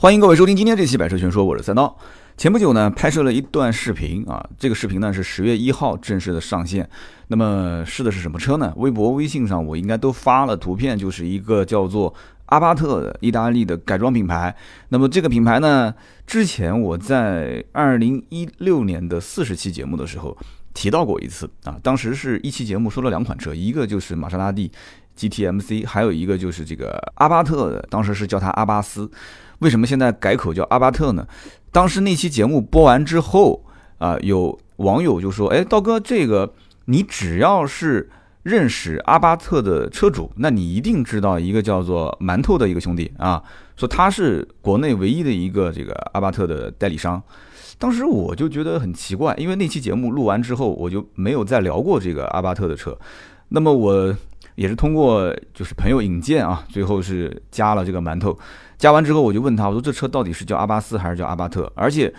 欢迎各位收听今天这期《百车全说》，我是三刀。前不久呢，拍摄了一段视频啊，这个视频呢是十月一号正式的上线。那么试的是什么车呢？微博、微信上我应该都发了图片，就是一个叫做阿巴特的意大利的改装品牌。那么这个品牌呢，之前我在二零一六年的四十期节目的时候提到过一次啊，当时是一期节目说了两款车，一个就是玛莎拉蒂 GTMC，还有一个就是这个阿巴特的，当时是叫它阿巴斯。为什么现在改口叫阿巴特呢？当时那期节目播完之后啊，有网友就说：“哎，道哥，这个你只要是认识阿巴特的车主，那你一定知道一个叫做馒头的一个兄弟啊，说他是国内唯一的一个这个阿巴特的代理商。”当时我就觉得很奇怪，因为那期节目录完之后，我就没有再聊过这个阿巴特的车。那么我也是通过就是朋友引荐啊，最后是加了这个馒头。加完之后，我就问他，我说这车到底是叫阿巴斯还是叫阿巴特？而且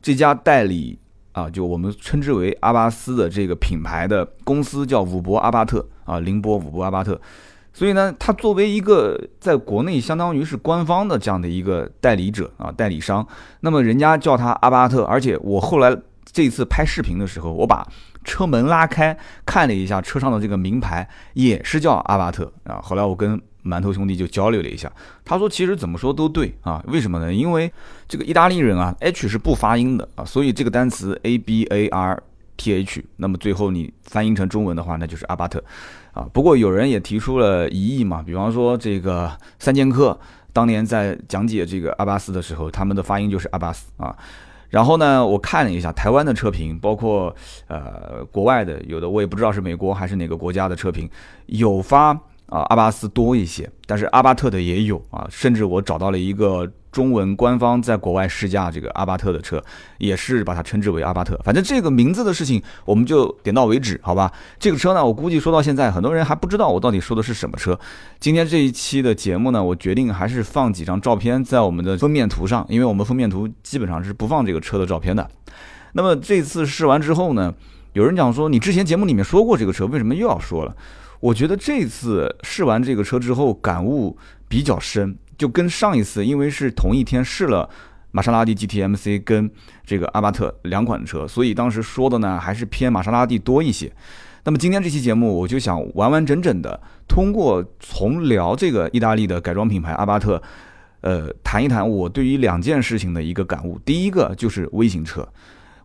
这家代理啊，就我们称之为阿巴斯的这个品牌的公司叫伍博阿巴特啊，宁波伍博阿巴特。所以呢，他作为一个在国内相当于是官方的这样的一个代理者啊，代理商，那么人家叫他阿巴特。而且我后来这次拍视频的时候，我把车门拉开看了一下车上的这个名牌，也是叫阿巴特啊。后来我跟馒头兄弟就交流了一下，他说其实怎么说都对啊，为什么呢？因为这个意大利人啊，H 是不发音的啊，所以这个单词 A B A R T H，那么最后你翻译成中文的话，那就是阿巴特啊。不过有人也提出了疑义嘛，比方说这个三剑客当年在讲解这个阿巴斯的时候，他们的发音就是阿巴斯啊。然后呢，我看了一下台湾的车评，包括呃国外的，有的我也不知道是美国还是哪个国家的车评，有发。啊，阿巴斯多一些，但是阿巴特的也有啊，甚至我找到了一个中文官方在国外试驾这个阿巴特的车，也是把它称之为阿巴特。反正这个名字的事情，我们就点到为止，好吧？这个车呢，我估计说到现在，很多人还不知道我到底说的是什么车。今天这一期的节目呢，我决定还是放几张照片在我们的封面图上，因为我们封面图基本上是不放这个车的照片的。那么这次试完之后呢，有人讲说，你之前节目里面说过这个车，为什么又要说了？我觉得这次试完这个车之后，感悟比较深，就跟上一次，因为是同一天试了玛莎拉蒂 GTMC 跟这个阿巴特两款车，所以当时说的呢还是偏玛莎拉蒂多一些。那么今天这期节目，我就想完完整整的通过从聊这个意大利的改装品牌阿巴特，呃，谈一谈我对于两件事情的一个感悟。第一个就是微型车，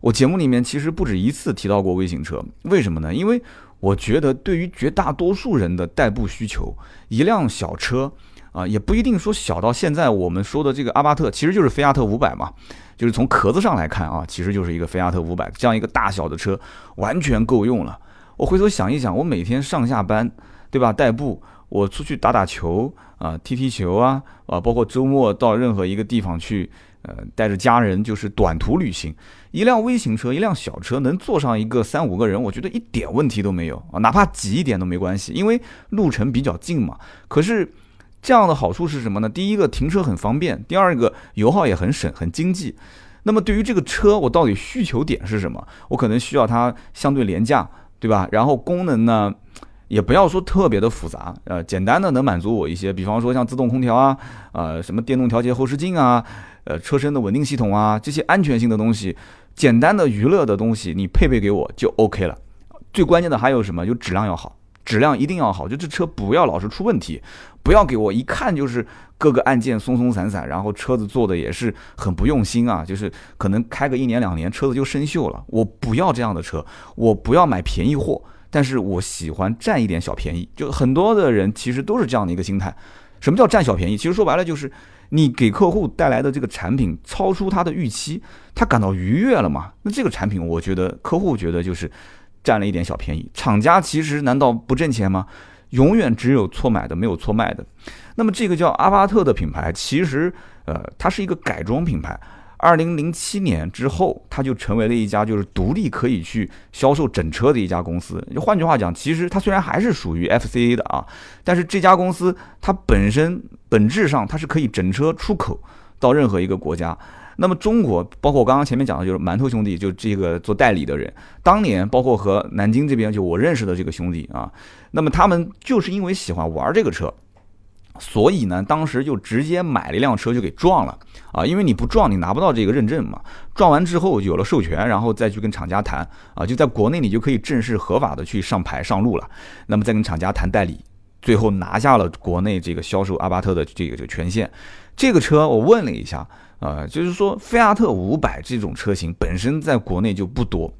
我节目里面其实不止一次提到过微型车，为什么呢？因为我觉得，对于绝大多数人的代步需求，一辆小车啊，也不一定说小到现在我们说的这个阿巴特，其实就是菲亚特五百嘛，就是从壳子上来看啊，其实就是一个菲亚特五百这样一个大小的车，完全够用了。我回头想一想，我每天上下班，对吧？代步，我出去打打球啊，踢踢球啊，啊，包括周末到任何一个地方去。呃，带着家人就是短途旅行，一辆微型车，一辆小车能坐上一个三五个人，我觉得一点问题都没有啊，哪怕挤一点都没关系，因为路程比较近嘛。可是这样的好处是什么呢？第一个停车很方便，第二个油耗也很省，很经济。那么对于这个车，我到底需求点是什么？我可能需要它相对廉价，对吧？然后功能呢？也不要说特别的复杂，呃，简单的能满足我一些，比方说像自动空调啊，呃，什么电动调节后视镜啊，呃，车身的稳定系统啊，这些安全性的东西，简单的娱乐的东西，你配备给我就 OK 了。最关键的还有什么？就质量要好，质量一定要好，就这车不要老是出问题，不要给我一看就是各个按键松松散散，然后车子做的也是很不用心啊，就是可能开个一年两年车子就生锈了。我不要这样的车，我不要买便宜货。但是我喜欢占一点小便宜，就很多的人其实都是这样的一个心态。什么叫占小便宜？其实说白了就是你给客户带来的这个产品超出他的预期，他感到愉悦了嘛？那这个产品，我觉得客户觉得就是占了一点小便宜。厂家其实难道不挣钱吗？永远只有错买的，没有错卖的。那么这个叫阿巴特的品牌，其实呃，它是一个改装品牌。二零零七年之后，它就成为了一家就是独立可以去销售整车的一家公司。就换句话讲，其实它虽然还是属于 FCA 的啊，但是这家公司它本身本质上它是可以整车出口到任何一个国家。那么中国，包括我刚刚前面讲的，就是馒头兄弟，就这个做代理的人，当年包括和南京这边就我认识的这个兄弟啊，那么他们就是因为喜欢玩这个车。所以呢，当时就直接买了一辆车就给撞了啊，因为你不撞你拿不到这个认证嘛。撞完之后有了授权，然后再去跟厂家谈啊，就在国内你就可以正式合法的去上牌上路了。那么再跟厂家谈代理，最后拿下了国内这个销售阿巴特的这个这个权限。这个车我问了一下啊，就是说菲亚特五百这种车型本身在国内就不多。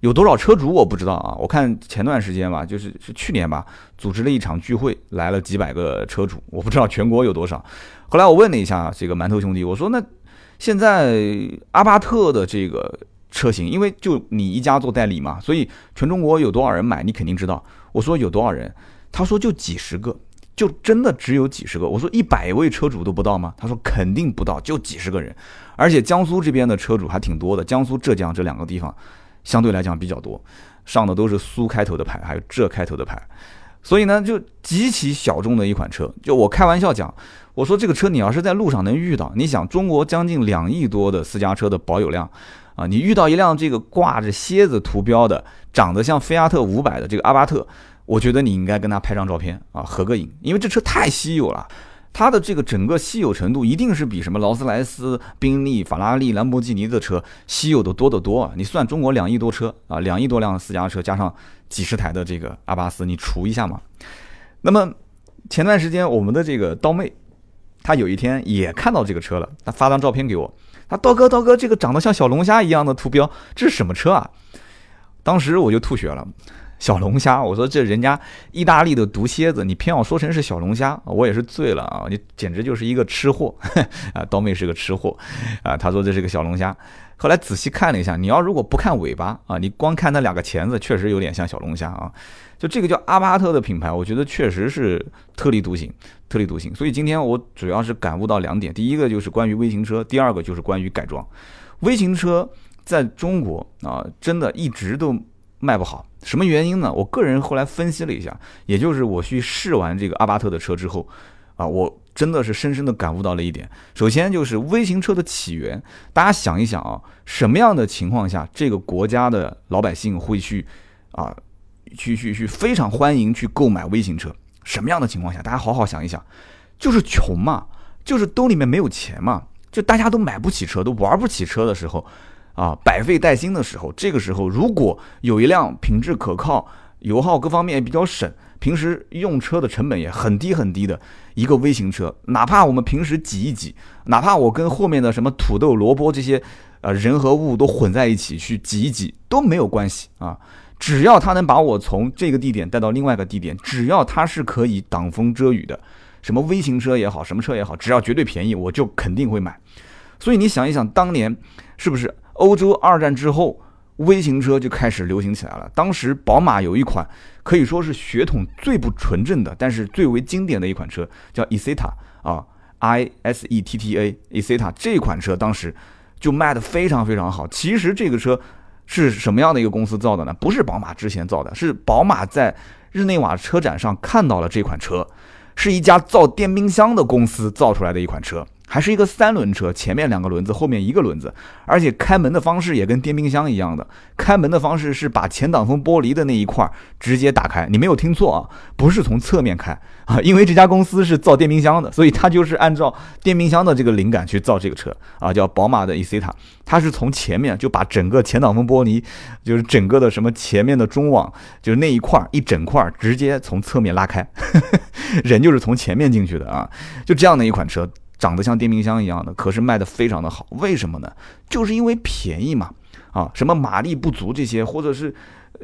有多少车主我不知道啊，我看前段时间吧，就是是去年吧，组织了一场聚会，来了几百个车主，我不知道全国有多少。后来我问了一下这个馒头兄弟，我说那现在阿巴特的这个车型，因为就你一家做代理嘛，所以全中国有多少人买，你肯定知道。我说有多少人，他说就几十个，就真的只有几十个。我说一百位车主都不到吗？他说肯定不到，就几十个人。而且江苏这边的车主还挺多的，江苏、浙江这两个地方。相对来讲比较多，上的都是苏开头的牌，还有浙开头的牌，所以呢就极其小众的一款车。就我开玩笑讲，我说这个车你要是在路上能遇到，你想中国将近两亿多的私家车的保有量啊，你遇到一辆这个挂着蝎子图标的，长得像菲亚特五百的这个阿巴特，我觉得你应该跟他拍张照片啊，合个影，因为这车太稀有了。它的这个整个稀有程度一定是比什么劳斯莱斯、宾利、法拉利、兰博基尼的车稀有的多得多啊！你算中国两亿多车啊，两亿多辆私家车加上几十台的这个阿巴斯，你除一下嘛。那么前段时间我们的这个刀妹，她有一天也看到这个车了，她发张照片给我，她刀哥刀哥，这个长得像小龙虾一样的图标，这是什么车啊？当时我就吐血了。小龙虾，我说这人家意大利的毒蝎子，你偏要说成是小龙虾，我也是醉了啊！你简直就是一个吃货 啊！刀妹是个吃货啊！他说这是个小龙虾，后来仔细看了一下，你要如果不看尾巴啊，你光看那两个钳子，确实有点像小龙虾啊！就这个叫阿巴特的品牌，我觉得确实是特立独行，特立独行。所以今天我主要是感悟到两点，第一个就是关于微型车，第二个就是关于改装。微型车在中国啊，真的一直都。卖不好，什么原因呢？我个人后来分析了一下，也就是我去试完这个阿巴特的车之后，啊，我真的是深深的感悟到了一点。首先就是微型车的起源，大家想一想啊，什么样的情况下这个国家的老百姓会去啊，去去去非常欢迎去购买微型车？什么样的情况下？大家好好想一想，就是穷嘛，就是兜里面没有钱嘛，就大家都买不起车，都玩不起车的时候。啊，百废待兴的时候，这个时候如果有一辆品质可靠、油耗各方面也比较省、平时用车的成本也很低很低的一个微型车，哪怕我们平时挤一挤，哪怕我跟后面的什么土豆、萝卜这些，呃，人和物都混在一起去挤一挤都没有关系啊，只要它能把我从这个地点带到另外一个地点，只要它是可以挡风遮雨的，什么微型车也好，什么车也好，只要绝对便宜，我就肯定会买。所以你想一想，当年是不是？欧洲二战之后，微型车就开始流行起来了。当时宝马有一款可以说是血统最不纯正的，但是最为经典的一款车，叫 Isetta 啊，I S E T T A Isetta 这款车当时就卖的非常非常好。其实这个车是什么样的一个公司造的呢？不是宝马之前造的，是宝马在日内瓦车展上看到了这款车，是一家造电冰箱的公司造出来的一款车。还是一个三轮车，前面两个轮子，后面一个轮子，而且开门的方式也跟电冰箱一样的。开门的方式是把前挡风玻璃的那一块直接打开，你没有听错啊，不是从侧面开啊，因为这家公司是造电冰箱的，所以它就是按照电冰箱的这个灵感去造这个车啊，叫宝马的 e c t a 它是从前面就把整个前挡风玻璃，就是整个的什么前面的中网，就是那一块一整块直接从侧面拉开，人就是从前面进去的啊，就这样的一款车。长得像电冰箱一样的，可是卖的非常的好，为什么呢？就是因为便宜嘛，啊，什么马力不足这些，或者是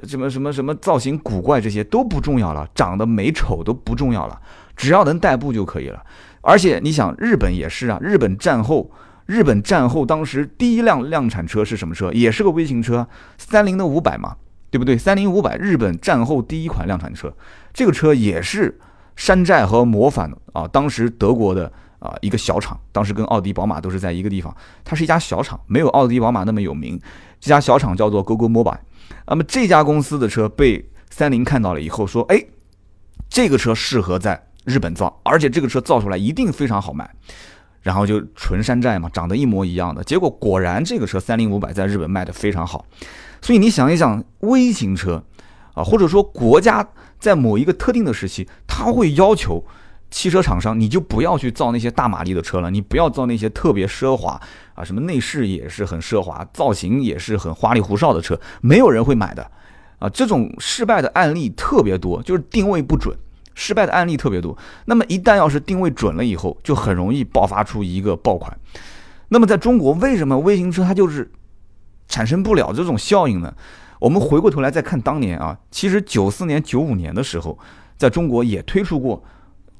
什么什么什么造型古怪这些都不重要了，长得美丑都不重要了，只要能代步就可以了。而且你想，日本也是啊，日本战后，日本战后当时第一辆量产车是什么车？也是个微型车，三菱的五百嘛，对不对？三菱五百，日本战后第一款量产车，这个车也是山寨和模仿啊，当时德国的。啊，一个小厂，当时跟奥迪、宝马都是在一个地方。它是一家小厂，没有奥迪、宝马那么有名。这家小厂叫做 GoGo Mobile。那么这家公司的车被三菱看到了以后，说：“哎，这个车适合在日本造，而且这个车造出来一定非常好卖。”然后就纯山寨嘛，长得一模一样的。结果果然这个车三菱五百在日本卖的非常好。所以你想一想，微型车啊，或者说国家在某一个特定的时期，它会要求。汽车厂商，你就不要去造那些大马力的车了，你不要造那些特别奢华啊，什么内饰也是很奢华，造型也是很花里胡哨的车，没有人会买的啊。这种失败的案例特别多，就是定位不准，失败的案例特别多。那么一旦要是定位准了以后，就很容易爆发出一个爆款。那么在中国，为什么微型车它就是产生不了这种效应呢？我们回过头来再看当年啊，其实九四年、九五年的时候，在中国也推出过。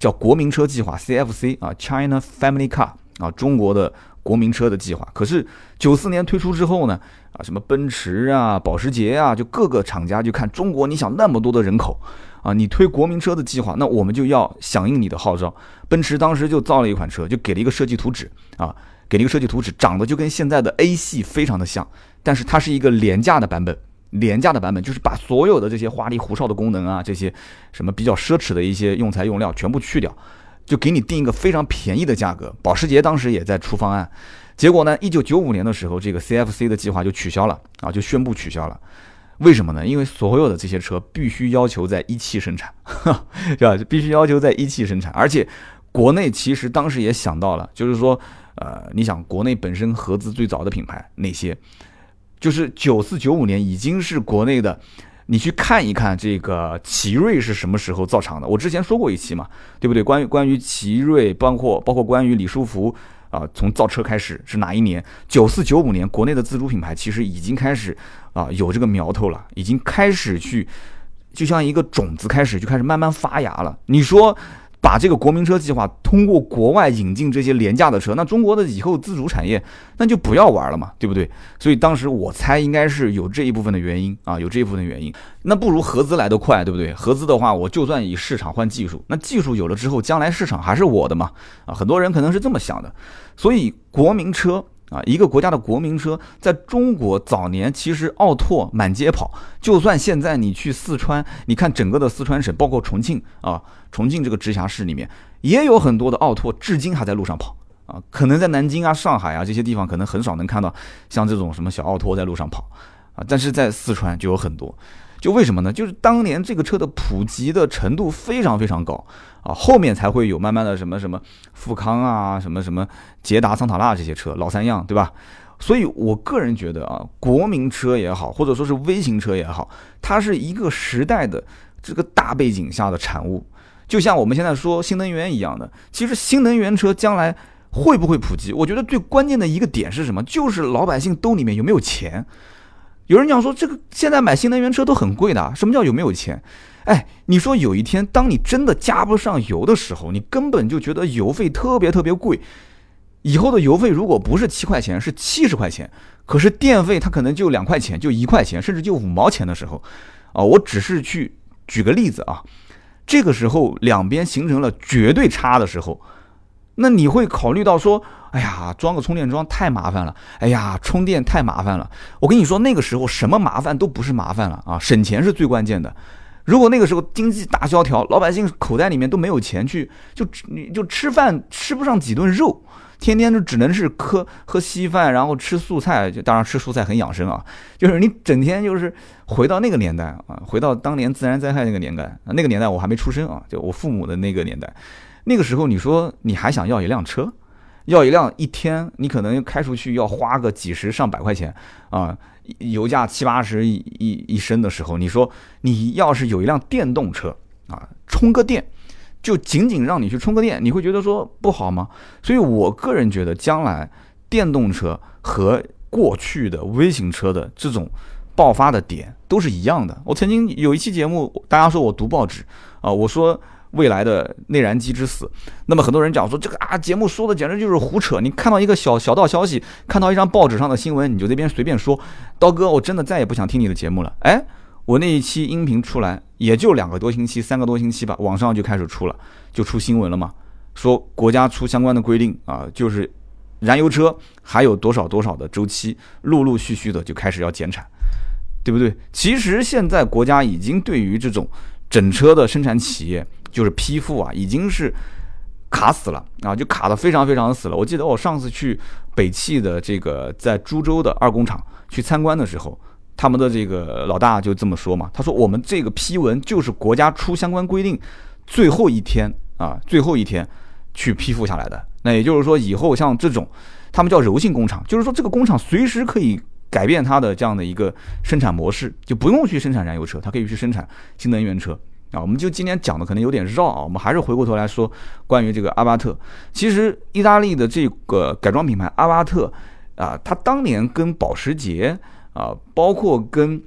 叫国民车计划 （CFC） 啊，China Family Car 啊，中国的国民车的计划。可是九四年推出之后呢，啊，什么奔驰啊、保时捷啊，就各个厂家就看中国，你想那么多的人口啊，你推国民车的计划，那我们就要响应你的号召。奔驰当时就造了一款车，就给了一个设计图纸啊，给了一个设计图纸，长得就跟现在的 A 系非常的像，但是它是一个廉价的版本。廉价的版本就是把所有的这些花里胡哨的功能啊，这些什么比较奢侈的一些用材用料全部去掉，就给你定一个非常便宜的价格。保时捷当时也在出方案，结果呢，一九九五年的时候，这个 CFC 的计划就取消了啊，就宣布取消了。为什么呢？因为所有的这些车必须要求在一汽生产，是吧？必须要求在一汽生产，而且国内其实当时也想到了，就是说，呃，你想国内本身合资最早的品牌那些？就是九四九五年已经是国内的，你去看一看这个奇瑞是什么时候造厂的？我之前说过一期嘛，对不对？关于关于奇瑞，包括包括关于李书福啊，从造车开始是哪一年？九四九五年，国内的自主品牌其实已经开始啊有这个苗头了，已经开始去，就像一个种子开始就开始慢慢发芽了。你说？把这个国民车计划通过国外引进这些廉价的车，那中国的以后自主产业那就不要玩了嘛，对不对？所以当时我猜应该是有这一部分的原因啊，有这一部分的原因。那不如合资来得快，对不对？合资的话，我就算以市场换技术，那技术有了之后，将来市场还是我的嘛？啊，很多人可能是这么想的。所以国民车。啊，一个国家的国民车，在中国早年其实奥拓满街跑。就算现在你去四川，你看整个的四川省，包括重庆啊，重庆这个直辖市里面，也有很多的奥拓，至今还在路上跑啊。可能在南京啊、上海啊这些地方，可能很少能看到像这种什么小奥拓在路上跑啊。但是在四川就有很多。就为什么呢？就是当年这个车的普及的程度非常非常高啊，后面才会有慢慢的什么什么富康啊，什么什么捷达、桑塔纳这些车，老三样，对吧？所以我个人觉得啊，国民车也好，或者说是微型车也好，它是一个时代的这个大背景下的产物。就像我们现在说新能源一样的，其实新能源车将来会不会普及？我觉得最关键的一个点是什么？就是老百姓兜里面有没有钱。有人讲说，这个现在买新能源车都很贵的。什么叫有没有钱？哎，你说有一天当你真的加不上油的时候，你根本就觉得油费特别特别贵。以后的油费如果不是七块钱，是七十块钱，可是电费它可能就两块钱，就一块钱，甚至就五毛钱的时候，啊，我只是去举个例子啊。这个时候两边形成了绝对差的时候，那你会考虑到说？哎呀，装个充电桩太麻烦了。哎呀，充电太麻烦了。我跟你说，那个时候什么麻烦都不是麻烦了啊，省钱是最关键的。如果那个时候经济大萧条，老百姓口袋里面都没有钱去，就你就吃饭吃不上几顿肉，天天就只能是喝喝稀饭，然后吃素菜。就当然吃素菜很养生啊，就是你整天就是回到那个年代啊，回到当年自然灾害那个年代，那个年代我还没出生啊，就我父母的那个年代，那个时候你说你还想要一辆车？要一辆一天，你可能开出去要花个几十上百块钱啊，油价七八十一一升的时候，你说你要是有一辆电动车啊，充个电，就仅仅让你去充个电，你会觉得说不好吗？所以我个人觉得，将来电动车和过去的微型车的这种爆发的点都是一样的。我曾经有一期节目，大家说我读报纸啊，我说。未来的内燃机之死，那么很多人讲说这个啊节目说的简直就是胡扯。你看到一个小小道消息，看到一张报纸上的新闻，你就这边随便说。刀哥，我真的再也不想听你的节目了。哎，我那一期音频出来也就两个多星期，三个多星期吧，网上就开始出了，就出新闻了嘛，说国家出相关的规定啊，就是燃油车还有多少多少的周期，陆陆续续的就开始要减产，对不对？其实现在国家已经对于这种整车的生产企业。就是批复啊，已经是卡死了啊，就卡的非常非常死了。我记得我上次去北汽的这个在株洲的二工厂去参观的时候，他们的这个老大就这么说嘛，他说我们这个批文就是国家出相关规定最后一天啊，最后一天去批复下来的。那也就是说，以后像这种，他们叫柔性工厂，就是说这个工厂随时可以改变它的这样的一个生产模式，就不用去生产燃油车，它可以去生产新能源车啊。我们就今天讲的可能有点绕啊，我们还是回过头来说关于这个阿巴特。其实意大利的这个改装品牌阿巴特啊，它当年跟保时捷啊，包括跟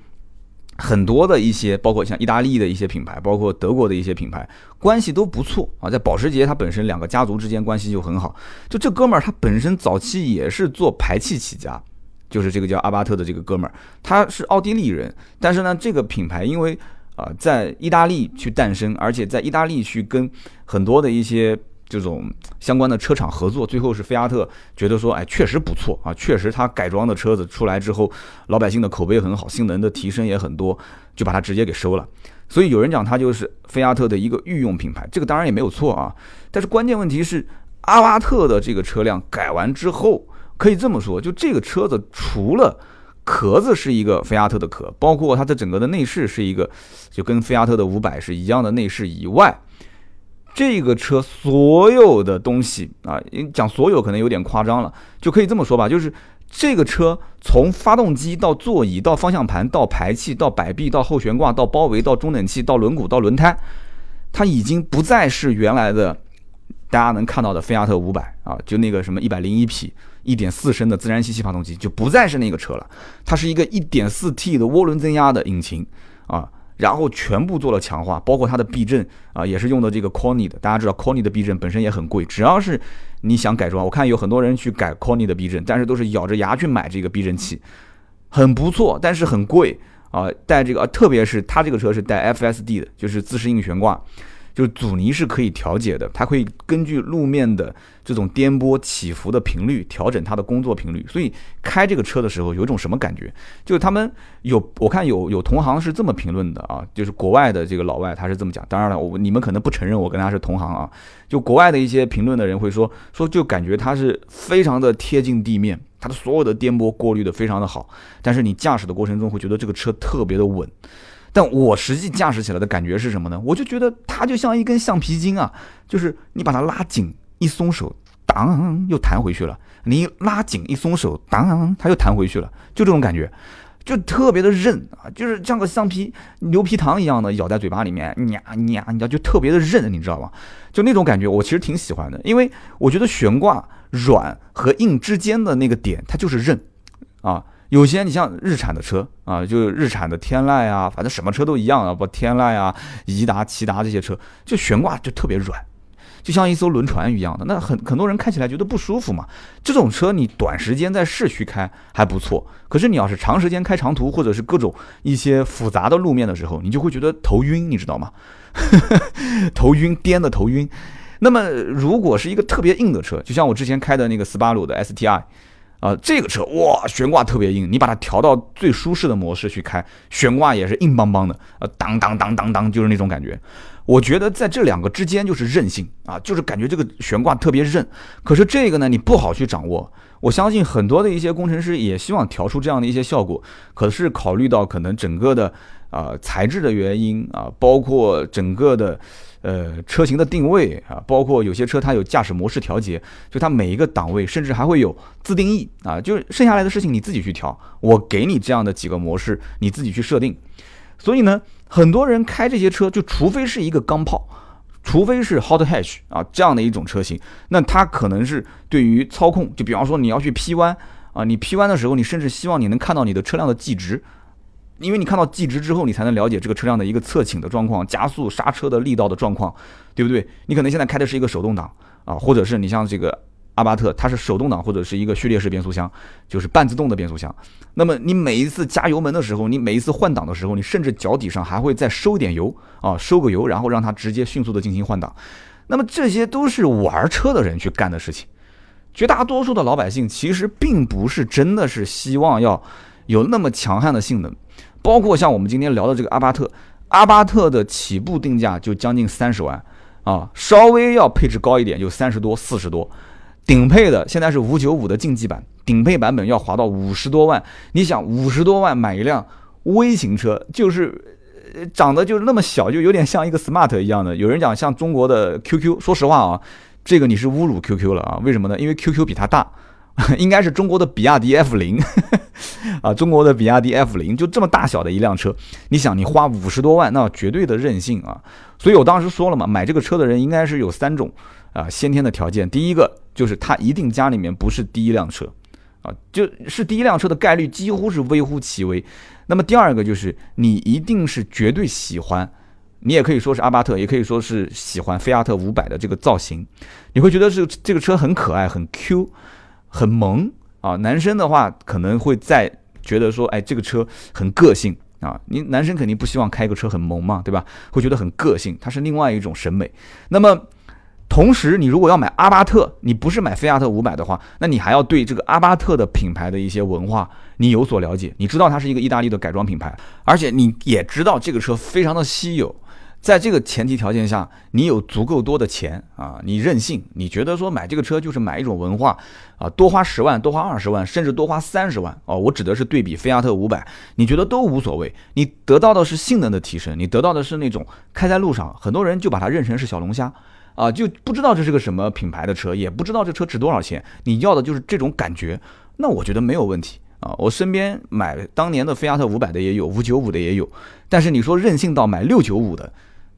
很多的一些，包括像意大利的一些品牌，包括德国的一些品牌，关系都不错啊。在保时捷，它本身两个家族之间关系就很好。就这哥们儿，他本身早期也是做排气起家，就是这个叫阿巴特的这个哥们儿，他是奥地利人，但是呢，这个品牌因为啊在意大利去诞生，而且在意大利去跟很多的一些。这种相关的车厂合作，最后是菲亚特觉得说，哎，确实不错啊，确实它改装的车子出来之后，老百姓的口碑很好，性能的提升也很多，就把它直接给收了。所以有人讲它就是菲亚特的一个御用品牌，这个当然也没有错啊。但是关键问题是，阿巴特的这个车辆改完之后，可以这么说，就这个车子除了壳子是一个菲亚特的壳，包括它的整个的内饰是一个就跟菲亚特的五百是一样的内饰以外。这个车所有的东西啊，讲所有可能有点夸张了，就可以这么说吧，就是这个车从发动机到座椅到方向盘到排气到摆臂到后悬挂到包围到中冷器到轮毂到轮胎，它已经不再是原来的大家能看到的菲亚特五百啊，就那个什么一百零一匹一点四升的自然吸气发动机，就不再是那个车了，它是一个一点四 T 的涡轮增压的引擎啊。然后全部做了强化，包括它的避震啊，也是用的这个 Koni 的。大家知道 Koni 的避震本身也很贵，只要是你想改装，我看有很多人去改 Koni 的避震，但是都是咬着牙去买这个避震器，很不错，但是很贵啊。带这个，特别是它这个车是带 FSD 的，就是自适应悬挂。就是阻尼是可以调节的，它可以根据路面的这种颠簸起伏的频率调整它的工作频率，所以开这个车的时候有一种什么感觉？就是他们有我看有有同行是这么评论的啊，就是国外的这个老外他是这么讲，当然了，我你们可能不承认我跟他是同行啊，就国外的一些评论的人会说说就感觉它是非常的贴近地面，它的所有的颠簸过滤的非常的好，但是你驾驶的过程中会觉得这个车特别的稳。但我实际驾驶起来的感觉是什么呢？我就觉得它就像一根橡皮筋啊，就是你把它拉紧一松手，当又弹回去了；你拉紧一松手，当它又弹回去了，就这种感觉，就特别的韧啊，就是像个橡皮牛皮糖一样的咬在嘴巴里面，nha nha，你知道就特别的韧，你知道吗？就那种感觉，我其实挺喜欢的，因为我觉得悬挂软和硬之间的那个点，它就是韧啊。有些你像日产的车啊，就日产的天籁啊，反正什么车都一样啊，不天籁啊、颐达、骐达这些车，就悬挂就特别软，就像一艘轮船一样的。那很很多人开起来觉得不舒服嘛。这种车你短时间在市区开还不错，可是你要是长时间开长途或者是各种一些复杂的路面的时候，你就会觉得头晕，你知道吗？头晕，颠的头晕。那么如果是一个特别硬的车，就像我之前开的那个斯巴鲁的 STI。啊，这个车哇，悬挂特别硬，你把它调到最舒适的模式去开，悬挂也是硬邦邦的，呃，当当当当当，就是那种感觉。我觉得在这两个之间就是韧性啊，就是感觉这个悬挂特别韧。可是这个呢，你不好去掌握。我相信很多的一些工程师也希望调出这样的一些效果，可是考虑到可能整个的啊材质的原因啊，包括整个的。呃，车型的定位啊，包括有些车它有驾驶模式调节，就它每一个档位，甚至还会有自定义啊，就是剩下来的事情你自己去调，我给你这样的几个模式，你自己去设定。所以呢，很多人开这些车，就除非是一个钢炮，除非是 hot hatch 啊这样的一种车型，那它可能是对于操控，就比方说你要去 P 弯啊，你 P 弯的时候，你甚至希望你能看到你的车辆的计值。因为你看到计值之后，你才能了解这个车辆的一个侧倾的状况、加速、刹车的力道的状况，对不对？你可能现在开的是一个手动挡啊，或者是你像这个阿巴特，它是手动挡或者是一个序列式变速箱，就是半自动的变速箱。那么你每一次加油门的时候，你每一次换挡的时候，你甚至脚底上还会再收点油啊，收个油，然后让它直接迅速的进行换挡。那么这些都是玩车的人去干的事情，绝大多数的老百姓其实并不是真的是希望要有那么强悍的性能。包括像我们今天聊的这个阿巴特，阿巴特的起步定价就将近三十万啊，稍微要配置高一点就三十多、四十多，顶配的现在是五九五的竞技版，顶配版本要划到五十多万。你想五十多万买一辆微型车，就是长得就那么小，就有点像一个 smart 一样的。有人讲像中国的 QQ，说实话啊，这个你是侮辱 QQ 了啊？为什么呢？因为 QQ 比它大，应该是中国的比亚迪 F 零 啊，中国的比亚迪 F 零就这么大小的一辆车，你想你花五十多万，那绝对的任性啊！所以我当时说了嘛，买这个车的人应该是有三种啊先天的条件，第一个就是他一定家里面不是第一辆车。啊，就是第一辆车的概率几乎是微乎其微。那么第二个就是你一定是绝对喜欢，你也可以说是阿巴特，也可以说是喜欢菲亚特五百的这个造型，你会觉得这这个车很可爱、很 Q、很萌啊。男生的话可能会在觉得说，哎，这个车很个性啊。你男生肯定不希望开个车很萌嘛，对吧？会觉得很个性，它是另外一种审美。那么。同时，你如果要买阿巴特，你不是买菲亚特五百的话，那你还要对这个阿巴特的品牌的一些文化你有所了解。你知道它是一个意大利的改装品牌，而且你也知道这个车非常的稀有。在这个前提条件下，你有足够多的钱啊，你任性，你觉得说买这个车就是买一种文化啊，多花十万，多花二十万，甚至多花三十万哦，我指的是对比菲亚特五百，你觉得都无所谓。你得到的是性能的提升，你得到的是那种开在路上，很多人就把它认成是小龙虾。啊，就不知道这是个什么品牌的车，也不知道这车值多少钱。你要的就是这种感觉，那我觉得没有问题啊。我身边买当年的菲亚特五百的也有，五九五的也有。但是你说任性到买六九五的，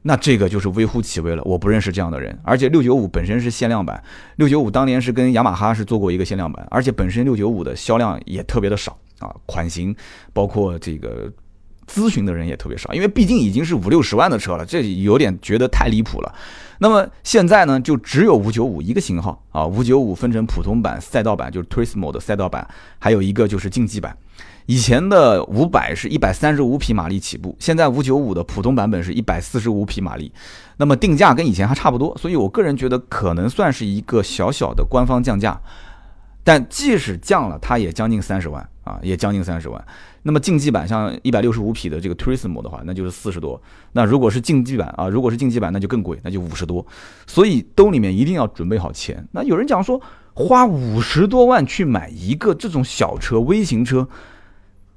那这个就是微乎其微了。我不认识这样的人。而且六九五本身是限量版，六九五当年是跟雅马哈是做过一个限量版，而且本身六九五的销量也特别的少啊。款型包括这个。咨询的人也特别少，因为毕竟已经是五六十万的车了，这有点觉得太离谱了。那么现在呢，就只有五九五一个型号啊，五九五分成普通版、赛道版，就是 Turismo 的赛道版，还有一个就是竞技版。以前的五百是一百三十五匹马力起步，现在五九五的普通版本是一百四十五匹马力，那么定价跟以前还差不多，所以我个人觉得可能算是一个小小的官方降价。但即使降了，它也将近三十万啊，也将近三十万。那么竞技版像一百六十五匹的这个 Turismo 的话，那就是四十多。那如果是竞技版啊，如果是竞技版，那就更贵，那就五十多。所以兜里面一定要准备好钱。那有人讲说，花五十多万去买一个这种小车、微型车，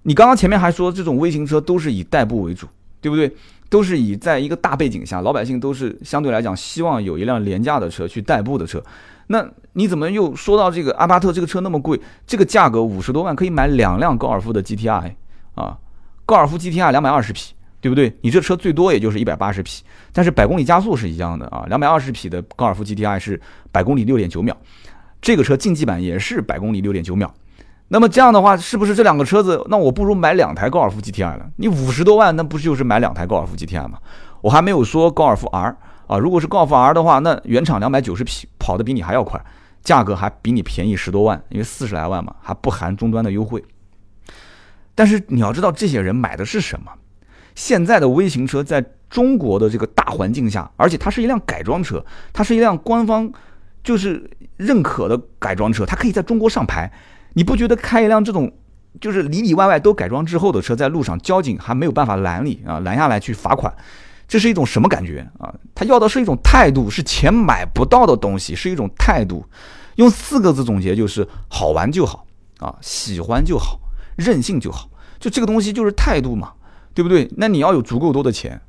你刚刚前面还说这种微型车都是以代步为主，对不对？都是以在一个大背景下，老百姓都是相对来讲希望有一辆廉价的车去代步的车。那你怎么又说到这个阿巴特这个车那么贵？这个价格五十多万可以买两辆高尔夫的 GTI 啊，高尔夫 GTI 两百二十匹，对不对？你这车最多也就是一百八十匹，但是百公里加速是一样的啊。两百二十匹的高尔夫 GTI 是百公里六点九秒，这个车竞技版也是百公里六点九秒。那么这样的话，是不是这两个车子？那我不如买两台高尔夫 GTI 了。你五十多万，那不就是买两台高尔夫 GTI 吗？我还没有说高尔夫 R。啊，如果是高尔夫 R 的话，那原厂两百九十匹，跑的比你还要快，价格还比你便宜十多万，因为四十来万嘛，还不含终端的优惠。但是你要知道，这些人买的是什么？现在的微型车在中国的这个大环境下，而且它是一辆改装车，它是一辆官方就是认可的改装车，它可以在中国上牌。你不觉得开一辆这种就是里里外外都改装之后的车，在路上交警还没有办法拦你啊，拦下来去罚款？这是一种什么感觉啊？他要的是一种态度，是钱买不到的东西，是一种态度。用四个字总结就是好玩就好啊，喜欢就好，任性就好，就这个东西就是态度嘛，对不对？那你要有足够多的钱。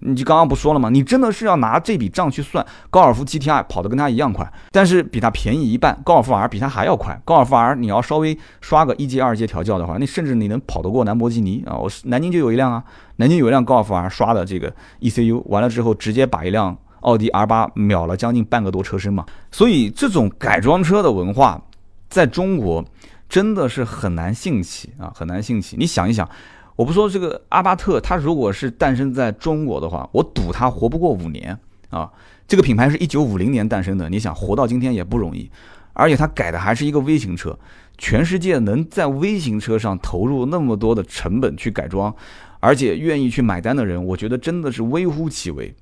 你就刚刚不说了吗？你真的是要拿这笔账去算，高尔夫 GTI 跑得跟它一样快，但是比它便宜一半。高尔夫 R 比它还要快。高尔夫 R 你要稍微刷个一阶、二阶调教的话，那甚至你能跑得过兰博基尼啊！我南京就有一辆啊，南京有一辆高尔夫 R 刷的这个 ECU，完了之后直接把一辆奥迪 R 八秒了将近半个多车身嘛。所以这种改装车的文化在中国真的是很难兴起啊，很难兴起。你想一想。我不说这个阿巴特，它如果是诞生在中国的话，我赌它活不过五年啊！这个品牌是一九五零年诞生的，你想活到今天也不容易，而且它改的还是一个微型车，全世界能在微型车上投入那么多的成本去改装，而且愿意去买单的人，我觉得真的是微乎其微。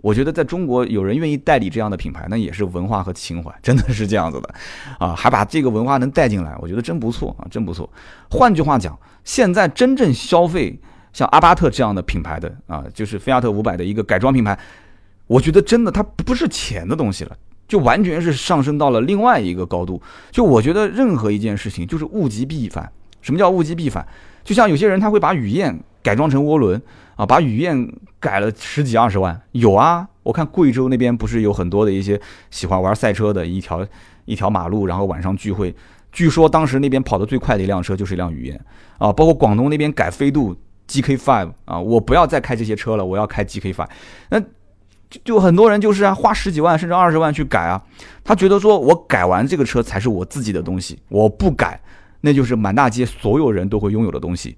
我觉得在中国有人愿意代理这样的品牌，那也是文化和情怀，真的是这样子的，啊，还把这个文化能带进来，我觉得真不错啊，真不错。换句话讲，现在真正消费像阿巴特这样的品牌的啊，就是菲亚特五百的一个改装品牌，我觉得真的它不是钱的东西了，就完全是上升到了另外一个高度。就我觉得任何一件事情就是物极必反。什么叫物极必反？就像有些人他会把雨燕改装成涡轮啊，把雨燕改了十几二十万，有啊。我看贵州那边不是有很多的一些喜欢玩赛车的一条一条马路，然后晚上聚会，据说当时那边跑得最快的一辆车就是一辆雨燕啊。包括广东那边改飞度 GK5 啊，我不要再开这些车了，我要开 GK5。那就就很多人就是啊，花十几万甚至二十万去改啊，他觉得说我改完这个车才是我自己的东西，我不改。那就是满大街所有人都会拥有的东西。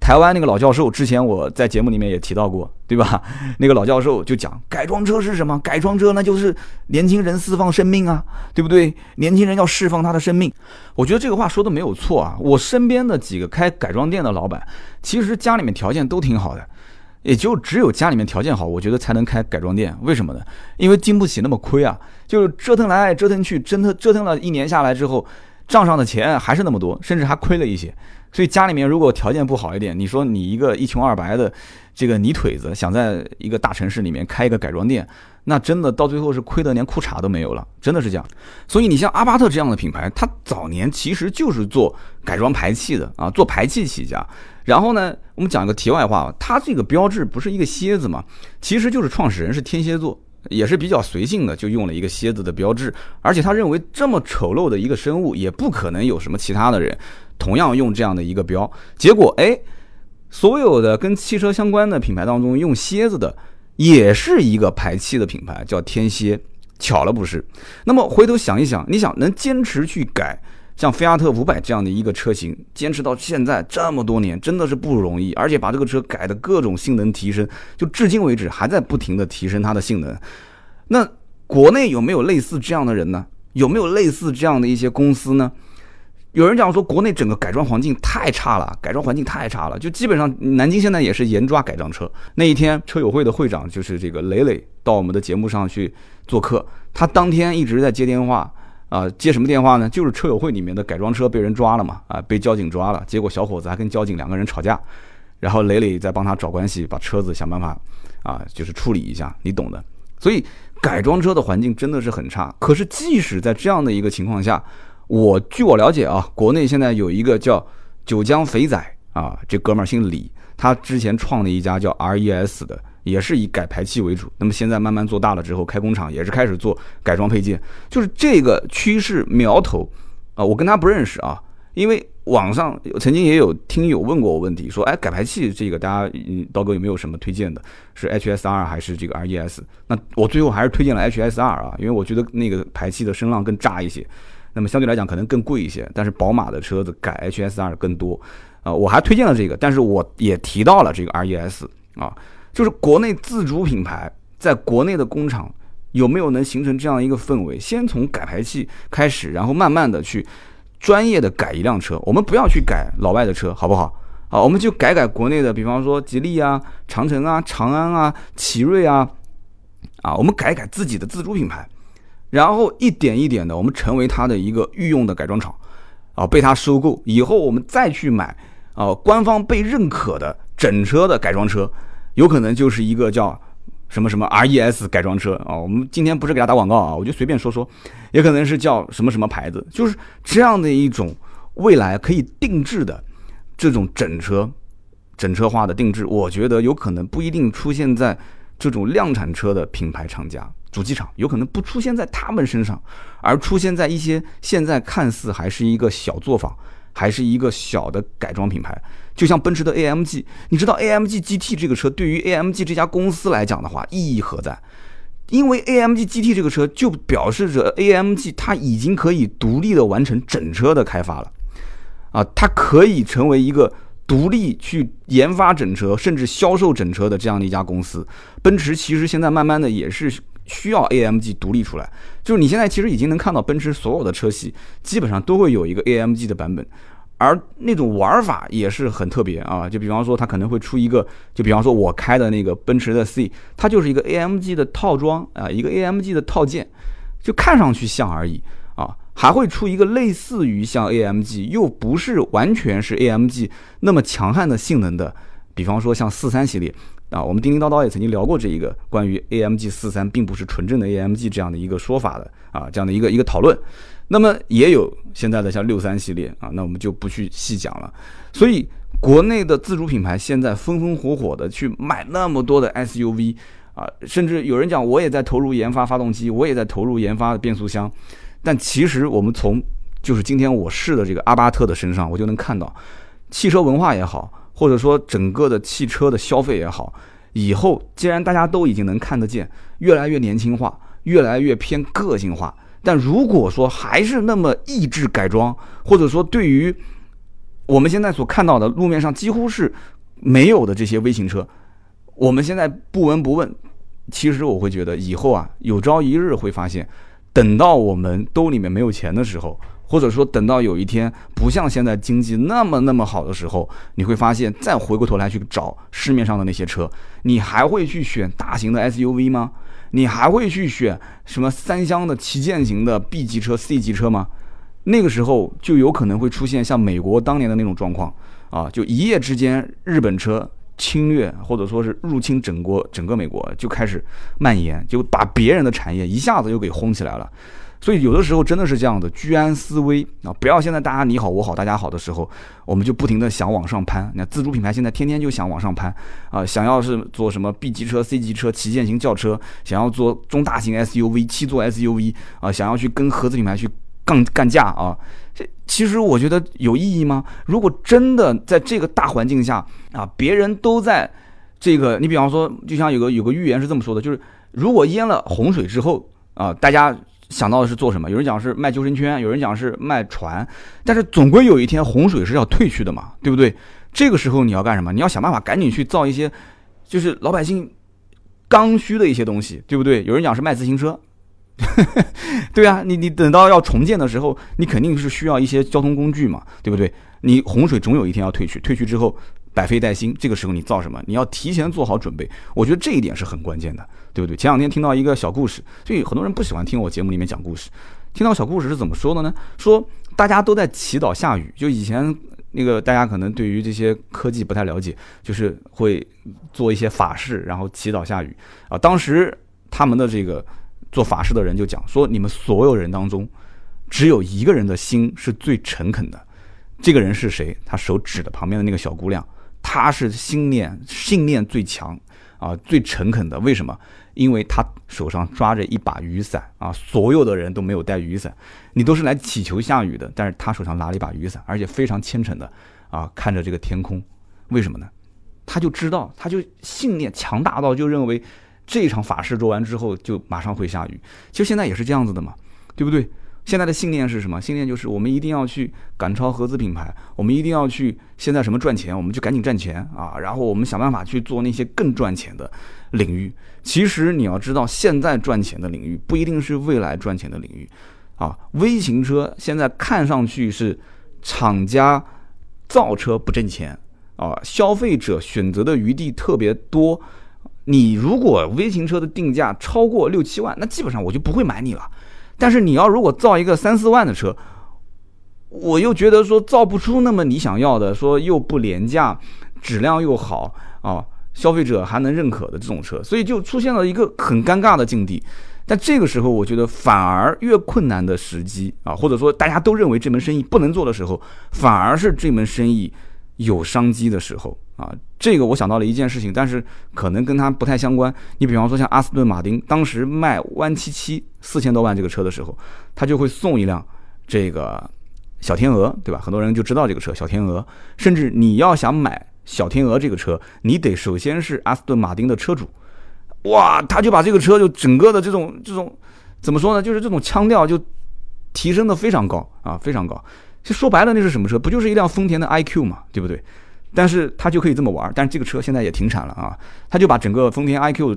台湾那个老教授之前我在节目里面也提到过，对吧？那个老教授就讲改装车是什么？改装车那就是年轻人释放生命啊，对不对？年轻人要释放他的生命。我觉得这个话说的没有错啊。我身边的几个开改装店的老板，其实家里面条件都挺好的，也就只有家里面条件好，我觉得才能开改装店。为什么呢？因为经不起那么亏啊，就是折腾来折腾去，折腾折腾了一年下来之后。账上的钱还是那么多，甚至还亏了一些，所以家里面如果条件不好一点，你说你一个一穷二白的这个泥腿子，想在一个大城市里面开一个改装店，那真的到最后是亏得连裤衩都没有了，真的是这样。所以你像阿巴特这样的品牌，它早年其实就是做改装排气的啊，做排气起家。然后呢，我们讲一个题外话，它这个标志不是一个蝎子嘛，其实就是创始人是天蝎座。也是比较随性的，就用了一个蝎子的标志，而且他认为这么丑陋的一个生物，也不可能有什么其他的人同样用这样的一个标。结果，哎，所有的跟汽车相关的品牌当中，用蝎子的也是一个排气的品牌，叫天蝎。巧了不是？那么回头想一想，你想能坚持去改？像菲亚特五百这样的一个车型，坚持到现在这么多年，真的是不容易。而且把这个车改的各种性能提升，就至今为止还在不停的提升它的性能。那国内有没有类似这样的人呢？有没有类似这样的一些公司呢？有人讲说，国内整个改装环境太差了，改装环境太差了，就基本上南京现在也是严抓改装车。那一天，车友会的会长就是这个磊磊到我们的节目上去做客，他当天一直在接电话。啊，接什么电话呢？就是车友会里面的改装车被人抓了嘛，啊，被交警抓了。结果小伙子还跟交警两个人吵架，然后磊磊在帮他找关系，把车子想办法啊，就是处理一下，你懂的。所以改装车的环境真的是很差。可是即使在这样的一个情况下，我据我了解啊，国内现在有一个叫九江肥仔啊，这哥们儿姓李，他之前创了一家叫 RES 的。也是以改排气为主，那么现在慢慢做大了之后，开工厂也是开始做改装配件，就是这个趋势苗头啊。我跟他不认识啊，因为网上曾经也有听友问过我问题，说哎，改排气这个大家刀哥有没有什么推荐的？是 HSR 还是这个 RES？那我最后还是推荐了 HSR 啊，因为我觉得那个排气的声浪更炸一些，那么相对来讲可能更贵一些，但是宝马的车子改 HSR 更多啊，我还推荐了这个，但是我也提到了这个 RES 啊。就是国内自主品牌在国内的工厂有没有能形成这样一个氛围？先从改排气开始，然后慢慢的去专业的改一辆车。我们不要去改老外的车，好不好？啊，我们就改改国内的，比方说吉利啊、长城啊、长安啊、奇瑞啊，啊，我们改改自己的自主品牌，然后一点一点的，我们成为它的一个御用的改装厂，啊，被它收购以后，我们再去买啊，官方被认可的整车的改装车。有可能就是一个叫什么什么 RES 改装车啊，我们今天不是给他打广告啊，我就随便说说，也可能是叫什么什么牌子，就是这样的一种未来可以定制的这种整车、整车化的定制，我觉得有可能不一定出现在这种量产车的品牌厂家、主机厂，有可能不出现在他们身上，而出现在一些现在看似还是一个小作坊。还是一个小的改装品牌，就像奔驰的 AMG，你知道 AMG GT 这个车对于 AMG 这家公司来讲的话意义何在？因为 AMG GT 这个车就表示着 AMG 它已经可以独立的完成整车的开发了，啊，它可以成为一个独立去研发整车甚至销售整车的这样的一家公司。奔驰其实现在慢慢的也是。需要 AMG 独立出来，就是你现在其实已经能看到奔驰所有的车系基本上都会有一个 AMG 的版本，而那种玩法也是很特别啊。就比方说，它可能会出一个，就比方说我开的那个奔驰的 C，它就是一个 AMG 的套装啊，一个 AMG 的套件，就看上去像而已啊。还会出一个类似于像 AMG 又不是完全是 AMG 那么强悍的性能的，比方说像四三系列。啊，我们叮叮叨叨也曾经聊过这一个关于 AMG 四三并不是纯正的 AMG 这样的一个说法的啊，这样的一个一个讨论。那么也有现在的像六三系列啊，那我们就不去细讲了。所以国内的自主品牌现在风风火火的去买那么多的 SUV 啊，甚至有人讲我也在投入研发发动机，我也在投入研发变速箱。但其实我们从就是今天我试的这个阿巴特的身上，我就能看到，汽车文化也好，或者说整个的汽车的消费也好，以后既然大家都已经能看得见，越来越年轻化，越来越偏个性化。但如果说还是那么抑制改装，或者说对于我们现在所看到的路面上几乎是没有的这些微型车，我们现在不闻不问，其实我会觉得以后啊，有朝一日会发现。等到我们兜里面没有钱的时候，或者说等到有一天不像现在经济那么那么好的时候，你会发现再回过头来去找市面上的那些车，你还会去选大型的 SUV 吗？你还会去选什么三厢的旗舰型的 B 级车、C 级车吗？那个时候就有可能会出现像美国当年的那种状况啊，就一夜之间日本车。侵略或者说是入侵整国整个美国就开始蔓延，就把别人的产业一下子又给轰起来了。所以有的时候真的是这样的，居安思危啊！不要现在大家你好我好大家好的时候，我们就不停的想往上攀。那自主品牌现在天天就想往上攀啊，想要是做什么 B 级车、C 级车、旗舰型轿车，想要做中大型 SUV、七座 SUV 啊，想要去跟合资品牌去杠干架啊。这其实我觉得有意义吗？如果真的在这个大环境下啊，别人都在这个，你比方说，就像有个有个预言是这么说的，就是如果淹了洪水之后啊，大家想到的是做什么？有人讲是卖救生圈，有人讲是卖船，但是总归有一天洪水是要退去的嘛，对不对？这个时候你要干什么？你要想办法赶紧去造一些，就是老百姓刚需的一些东西，对不对？有人讲是卖自行车。对啊，你你等到要重建的时候，你肯定是需要一些交通工具嘛，对不对？你洪水总有一天要退去，退去之后百废待兴，这个时候你造什么？你要提前做好准备。我觉得这一点是很关键的，对不对？前两天听到一个小故事，所以很多人不喜欢听我节目里面讲故事。听到小故事是怎么说的呢？说大家都在祈祷下雨。就以前那个大家可能对于这些科技不太了解，就是会做一些法事，然后祈祷下雨啊。当时他们的这个。做法事的人就讲说，你们所有人当中，只有一个人的心是最诚恳的。这个人是谁？他手指的旁边的那个小姑娘，他是信念信念最强啊，最诚恳的。为什么？因为他手上抓着一把雨伞啊。所有的人都没有带雨伞，你都是来祈求下雨的，但是他手上拿了一把雨伞，而且非常虔诚的啊，看着这个天空。为什么呢？他就知道，他就信念强大到就认为。这场法事做完之后，就马上会下雨。其实现在也是这样子的嘛，对不对？现在的信念是什么？信念就是我们一定要去赶超合资品牌，我们一定要去现在什么赚钱，我们就赶紧赚钱啊！然后我们想办法去做那些更赚钱的领域。其实你要知道，现在赚钱的领域不一定是未来赚钱的领域啊。微型车现在看上去是厂家造车不挣钱啊，消费者选择的余地特别多。你如果微型车的定价超过六七万，那基本上我就不会买你了。但是你要如果造一个三四万的车，我又觉得说造不出那么你想要的，说又不廉价，质量又好啊，消费者还能认可的这种车，所以就出现了一个很尴尬的境地。但这个时候，我觉得反而越困难的时机啊，或者说大家都认为这门生意不能做的时候，反而是这门生意有商机的时候。啊，这个我想到了一件事情，但是可能跟它不太相关。你比方说像阿斯顿马丁，当时卖弯七七四千多万这个车的时候，他就会送一辆这个小天鹅，对吧？很多人就知道这个车小天鹅。甚至你要想买小天鹅这个车，你得首先是阿斯顿马丁的车主。哇，他就把这个车就整个的这种这种怎么说呢？就是这种腔调就提升的非常高啊，非常高。就说白了，那是什么车？不就是一辆丰田的 iQ 嘛，对不对？但是他就可以这么玩儿，但是这个车现在也停产了啊！他就把整个丰田 iQ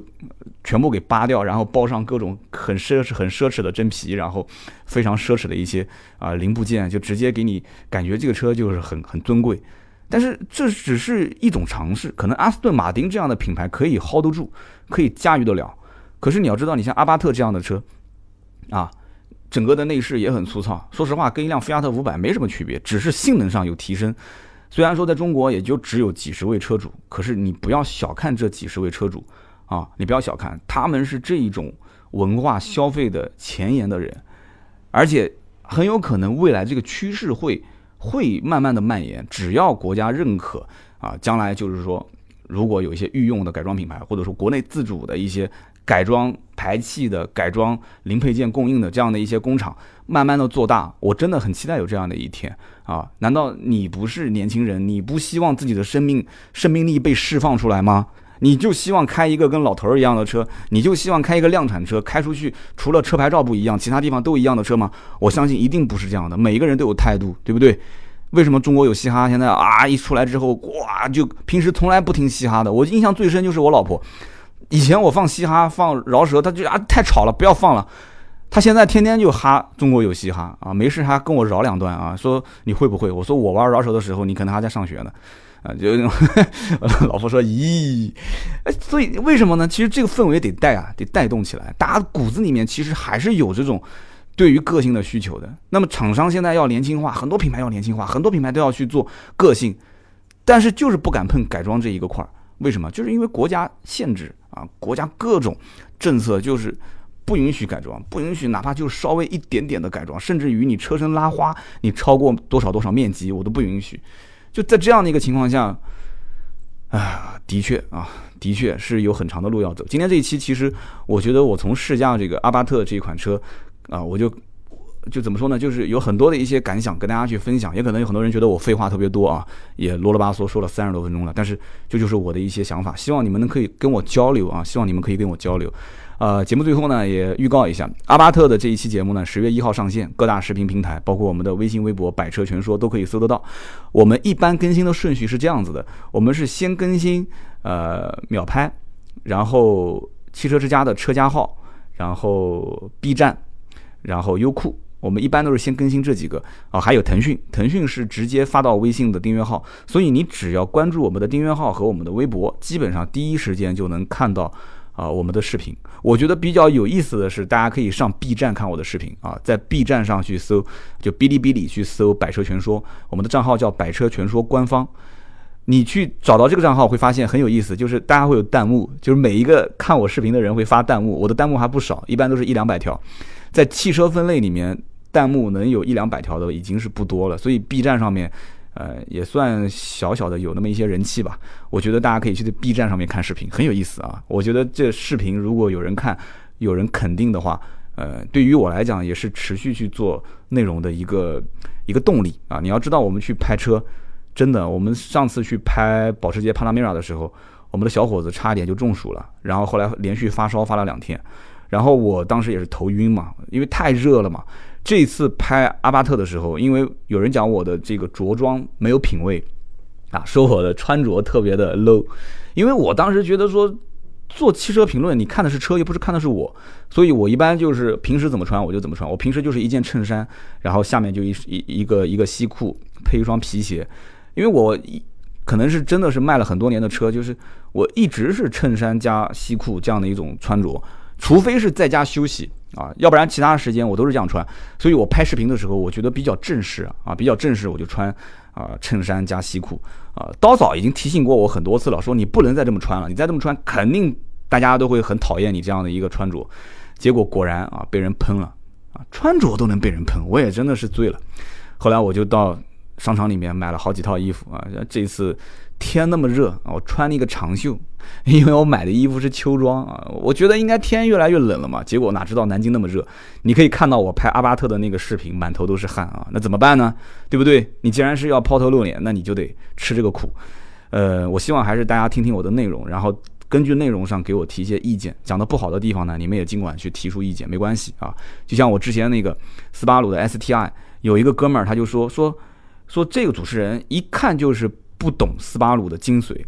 全部给扒掉，然后包上各种很奢侈、很奢侈的真皮，然后非常奢侈的一些啊零部件，就直接给你感觉这个车就是很很尊贵。但是这只是一种尝试，可能阿斯顿马丁这样的品牌可以 hold 得住，可以驾驭得了。可是你要知道，你像阿巴特这样的车啊，整个的内饰也很粗糙，说实话跟一辆菲亚特五百没什么区别，只是性能上有提升。虽然说在中国也就只有几十位车主，可是你不要小看这几十位车主啊！你不要小看，他们是这一种文化消费的前沿的人，而且很有可能未来这个趋势会会慢慢的蔓延。只要国家认可啊，将来就是说，如果有一些御用的改装品牌，或者说国内自主的一些改装排气的、改装零配件供应的这样的一些工厂，慢慢的做大，我真的很期待有这样的一天啊！难道你不是年轻人？你不希望自己的生命生命力被释放出来吗？你就希望开一个跟老头儿一样的车，你就希望开一个量产车，开出去除了车牌照不一样，其他地方都一样的车吗？我相信一定不是这样的。每一个人都有态度，对不对？为什么中国有嘻哈？现在啊，一出来之后，哇，就平时从来不听嘻哈的。我印象最深就是我老婆，以前我放嘻哈放饶舌，他就啊太吵了，不要放了。他现在天天就哈中国有嘻哈啊，没事还跟我饶两段啊，说你会不会？我说我玩饶舌的时候，你可能还在上学呢。啊，就 老婆说，咦，所以为什么呢？其实这个氛围得带啊，得带动起来。大家骨子里面其实还是有这种对于个性的需求的。那么厂商现在要年轻化，很多品牌要年轻化，很多品牌都要去做个性，但是就是不敢碰改装这一个块儿。为什么？就是因为国家限制啊，国家各种政策就是不允许改装，不允许哪怕就稍微一点点的改装，甚至于你车身拉花，你超过多少多少面积，我都不允许。就在这样的一个情况下，啊，的确啊，的确是有很长的路要走。今天这一期，其实我觉得我从试驾这个阿巴特这一款车，啊，我就就怎么说呢？就是有很多的一些感想跟大家去分享。也可能有很多人觉得我废话特别多啊，也啰啰巴嗦说了三十多分钟了。但是这就是我的一些想法，希望你们能可以跟我交流啊，希望你们可以跟我交流。呃，节目最后呢，也预告一下，阿巴特的这一期节目呢，十月一号上线，各大视频平台，包括我们的微信、微博“百车全说”都可以搜得到。我们一般更新的顺序是这样子的：我们是先更新呃秒拍，然后汽车之家的车架号，然后 B 站，然后优酷。我们一般都是先更新这几个啊，还有腾讯，腾讯是直接发到微信的订阅号，所以你只要关注我们的订阅号和我们的微博，基本上第一时间就能看到。啊，我们的视频，我觉得比较有意思的是，大家可以上 B 站看我的视频啊，在 B 站上去搜，就哔哩哔哩去搜“百车全说”，我们的账号叫“百车全说官方”。你去找到这个账号，会发现很有意思，就是大家会有弹幕，就是每一个看我视频的人会发弹幕，我的弹幕还不少，一般都是一两百条，在汽车分类里面，弹幕能有一两百条的已经是不多了，所以 B 站上面。呃，也算小小的有那么一些人气吧。我觉得大家可以去 B 站上面看视频，很有意思啊。我觉得这视频如果有人看，有人肯定的话，呃，对于我来讲也是持续去做内容的一个一个动力啊。你要知道，我们去拍车，真的，我们上次去拍保时捷帕拉梅拉的时候，我们的小伙子差一点就中暑了，然后后来连续发烧发了两天，然后我当时也是头晕嘛，因为太热了嘛。这次拍阿巴特的时候，因为有人讲我的这个着装没有品位，啊，说我的穿着特别的 low，因为我当时觉得说做汽车评论，你看的是车，又不是看的是我，所以我一般就是平时怎么穿我就怎么穿，我平时就是一件衬衫，然后下面就一一一个一个西裤，配一双皮鞋，因为我一可能是真的是卖了很多年的车，就是我一直是衬衫加西裤这样的一种穿着，除非是在家休息。啊，要不然其他时间我都是这样穿，所以我拍视频的时候，我觉得比较正式啊，比较正式，我就穿啊衬衫加西裤啊。刀嫂已经提醒过我很多次了，说你不能再这么穿了，你再这么穿，肯定大家都会很讨厌你这样的一个穿着。结果果然啊，被人喷了啊，穿着都能被人喷，我也真的是醉了。后来我就到商场里面买了好几套衣服啊，这次。天那么热啊，我穿了一个长袖，因为我买的衣服是秋装啊。我觉得应该天越来越冷了嘛，结果哪知道南京那么热。你可以看到我拍阿巴特的那个视频，满头都是汗啊。那怎么办呢？对不对？你既然是要抛头露脸，那你就得吃这个苦。呃，我希望还是大家听听我的内容，然后根据内容上给我提一些意见。讲的不好的地方呢，你们也尽管去提出意见，没关系啊。就像我之前那个斯巴鲁的 STI，有一个哥们儿他就说说说这个主持人一看就是。不懂斯巴鲁的精髓，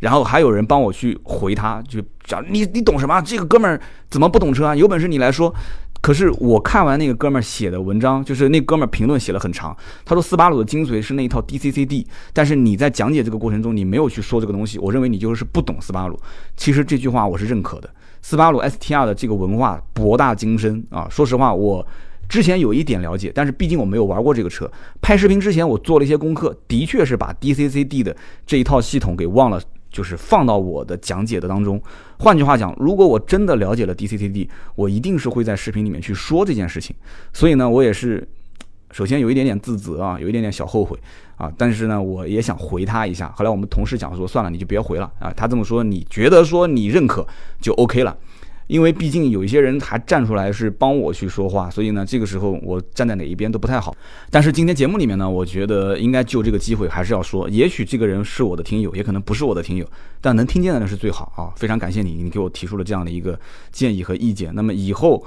然后还有人帮我去回他，就讲你你懂什么？这个哥们儿怎么不懂车啊？有本事你来说。可是我看完那个哥们儿写的文章，就是那哥们儿评论写了很长，他说斯巴鲁的精髓是那一套 DCCD，但是你在讲解这个过程中，你没有去说这个东西，我认为你就是不懂斯巴鲁。其实这句话我是认可的，斯巴鲁 STR 的这个文化博大精深啊。说实话，我。之前有一点了解，但是毕竟我没有玩过这个车。拍视频之前，我做了一些功课，的确是把 DCCD 的这一套系统给忘了，就是放到我的讲解的当中。换句话讲，如果我真的了解了 DCCD，我一定是会在视频里面去说这件事情。所以呢，我也是首先有一点点自责啊，有一点点小后悔啊，但是呢，我也想回他一下。后来我们同事讲说，算了，你就别回了啊。他这么说，你觉得说你认可就 OK 了。因为毕竟有一些人还站出来是帮我去说话，所以呢，这个时候我站在哪一边都不太好。但是今天节目里面呢，我觉得应该就这个机会还是要说，也许这个人是我的听友，也可能不是我的听友，但能听见的人是最好啊！非常感谢你，你给我提出了这样的一个建议和意见。那么以后。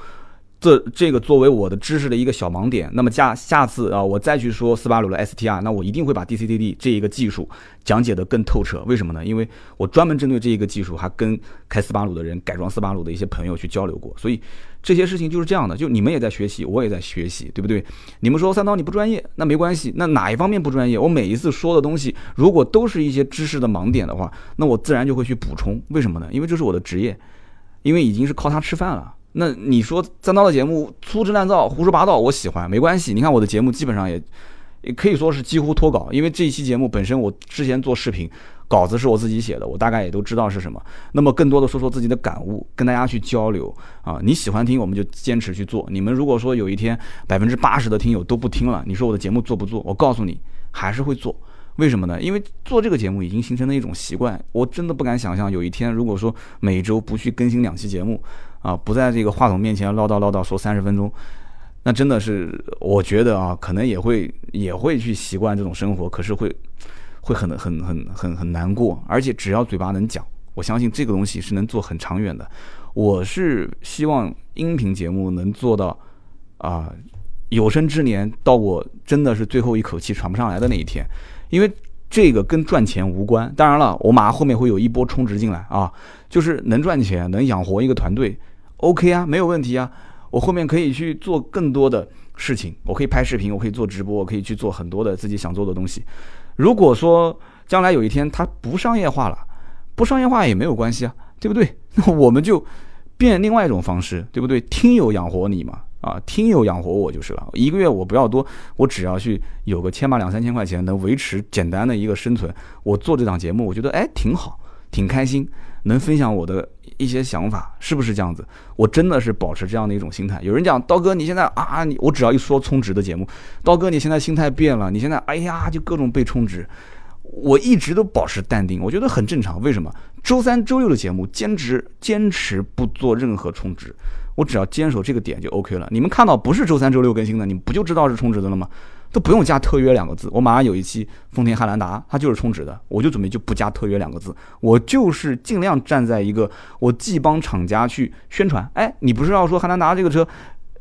这这个作为我的知识的一个小盲点，那么下下次啊，我再去说斯巴鲁的 STR，那我一定会把 DCTD 这一个技术讲解的更透彻。为什么呢？因为我专门针对这一个技术，还跟开斯巴鲁的人、改装斯巴鲁的一些朋友去交流过。所以这些事情就是这样的，就你们也在学习，我也在学习，对不对？你们说三刀你不专业，那没关系。那哪一方面不专业？我每一次说的东西，如果都是一些知识的盲点的话，那我自然就会去补充。为什么呢？因为这是我的职业，因为已经是靠它吃饭了。那你说三刀的节目粗制滥造、胡说八道，我喜欢，没关系。你看我的节目基本上也，也可以说是几乎脱稿，因为这一期节目本身我之前做视频稿子是我自己写的，我大概也都知道是什么。那么更多的说说自己的感悟，跟大家去交流啊。你喜欢听，我们就坚持去做。你们如果说有一天百分之八十的听友都不听了，你说我的节目做不做？我告诉你，还是会做。为什么呢？因为做这个节目已经形成了一种习惯。我真的不敢想象有一天，如果说每周不去更新两期节目。啊，不在这个话筒面前唠叨唠叨说三十分钟，那真的是我觉得啊，可能也会也会去习惯这种生活，可是会会很很很很很难过。而且只要嘴巴能讲，我相信这个东西是能做很长远的。我是希望音频节目能做到啊，有生之年到我真的是最后一口气喘不上来的那一天，因为这个跟赚钱无关。当然了，我马上后面会有一波充值进来啊，就是能赚钱，能养活一个团队。OK 啊，没有问题啊，我后面可以去做更多的事情，我可以拍视频，我可以做直播，我可以去做很多的自己想做的东西。如果说将来有一天它不商业化了，不商业化也没有关系啊，对不对？那我们就变另外一种方式，对不对？听友养活你嘛，啊，听友养活我就是了。一个月我不要多，我只要去有个千把两三千块钱，能维持简单的一个生存。我做这档节目，我觉得哎挺好，挺开心，能分享我的。一些想法是不是这样子？我真的是保持这样的一种心态。有人讲刀哥，你现在啊，你我只要一说充值的节目，刀哥你现在心态变了，你现在哎呀就各种被充值。我一直都保持淡定，我觉得很正常。为什么？周三、周六的节目坚持坚持不做任何充值，我只要坚守这个点就 OK 了。你们看到不是周三、周六更新的，你不就知道是充值的了吗？都不用加特约两个字，我马上有一期丰田汉兰达，它就是充值的，我就准备就不加特约两个字，我就是尽量站在一个我既帮厂家去宣传，哎，你不是要说汉兰达这个车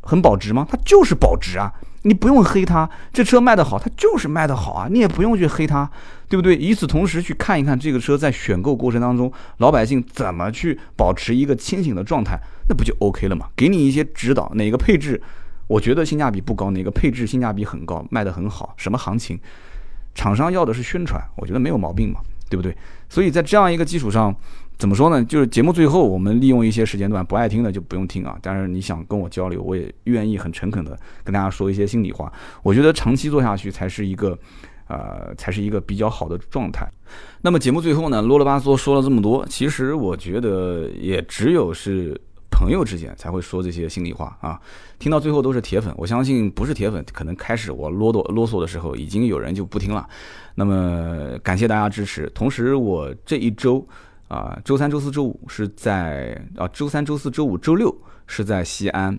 很保值吗？它就是保值啊，你不用黑它，这车卖得好，它就是卖得好啊，你也不用去黑它，对不对？与此同时去看一看这个车在选购过程当中，老百姓怎么去保持一个清醒的状态，那不就 OK 了吗？给你一些指导，哪个配置？我觉得性价比不高，哪个配置性价比很高，卖得很好，什么行情？厂商要的是宣传，我觉得没有毛病嘛，对不对？所以在这样一个基础上，怎么说呢？就是节目最后我们利用一些时间段，不爱听的就不用听啊。但是你想跟我交流，我也愿意很诚恳的跟大家说一些心里话。我觉得长期做下去才是一个，呃，才是一个比较好的状态。那么节目最后呢，啰啰吧嗦说了这么多，其实我觉得也只有是。朋友之间才会说这些心里话啊，听到最后都是铁粉。我相信不是铁粉，可能开始我啰嗦啰嗦的时候，已经有人就不听了。那么感谢大家支持。同时，我这一周啊，周三、周四周五是在啊，周三、周四周五周六是在西安。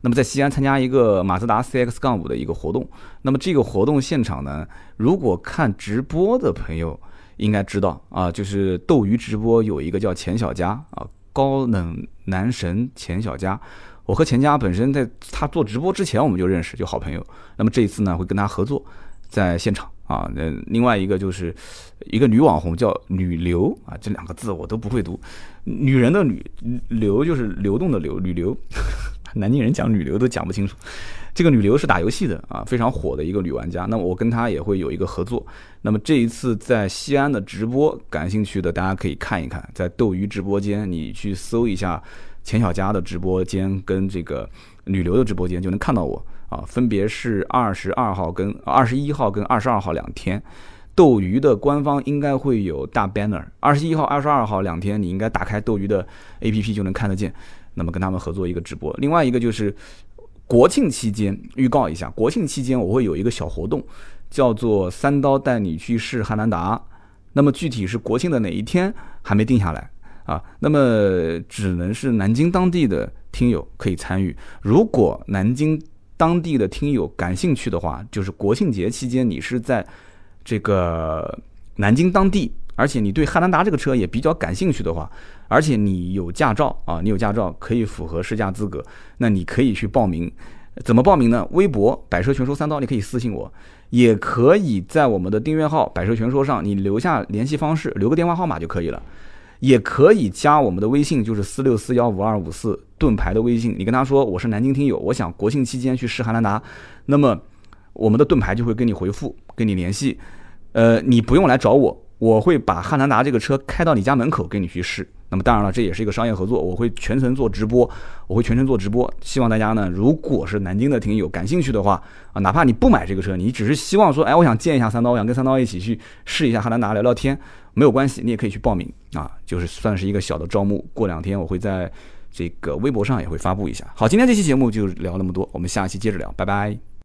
那么在西安参加一个马自达 CX 杠五的一个活动。那么这个活动现场呢，如果看直播的朋友应该知道啊，就是斗鱼直播有一个叫钱小佳啊。高冷男神钱小佳，我和钱家本身在他做直播之前我们就认识，就好朋友。那么这一次呢，会跟他合作，在现场啊。那另外一个就是一个女网红叫女流啊，这两个字我都不会读，女人的女流就是流动的流，女流。南京人讲女流都讲不清楚。这个女流是打游戏的啊，非常火的一个女玩家。那么我跟她也会有一个合作。那么这一次在西安的直播，感兴趣的大家可以看一看，在斗鱼直播间，你去搜一下钱小佳的直播间跟这个女流的直播间，就能看到我啊。分别是二十二号跟二十一号跟二十二号两天，斗鱼的官方应该会有大 banner。二十一号、二十二号两天，你应该打开斗鱼的 APP 就能看得见。那么跟他们合作一个直播，另外一个就是。国庆期间预告一下，国庆期间我会有一个小活动，叫做三刀带你去试汉兰达。那么具体是国庆的哪一天还没定下来啊？那么只能是南京当地的听友可以参与。如果南京当地的听友感兴趣的话，就是国庆节期间你是在这个南京当地，而且你对汉兰达这个车也比较感兴趣的话，而且你有驾照啊，你有驾照可以符合试驾资格，那你可以去报名。怎么报名呢？微博“百车全说三刀”，你可以私信我，也可以在我们的订阅号“百车全说”上，你留下联系方式，留个电话号码就可以了。也可以加我们的微信，就是四六四幺五二五四盾牌的微信。你跟他说我是南京听友，我想国庆期间去试汉兰达，那么我们的盾牌就会跟你回复，跟你联系。呃，你不用来找我，我会把汉兰达这个车开到你家门口给你去试。那么当然了，这也是一个商业合作，我会全程做直播，我会全程做直播。希望大家呢，如果是南京的听友感兴趣的话啊，哪怕你不买这个车，你只是希望说，哎，我想见一下三刀，我想跟三刀一起去试一下汉兰达聊聊天，没有关系，你也可以去报名啊，就是算是一个小的招募。过两天我会在这个微博上也会发布一下。好，今天这期节目就聊那么多，我们下期接着聊，拜拜。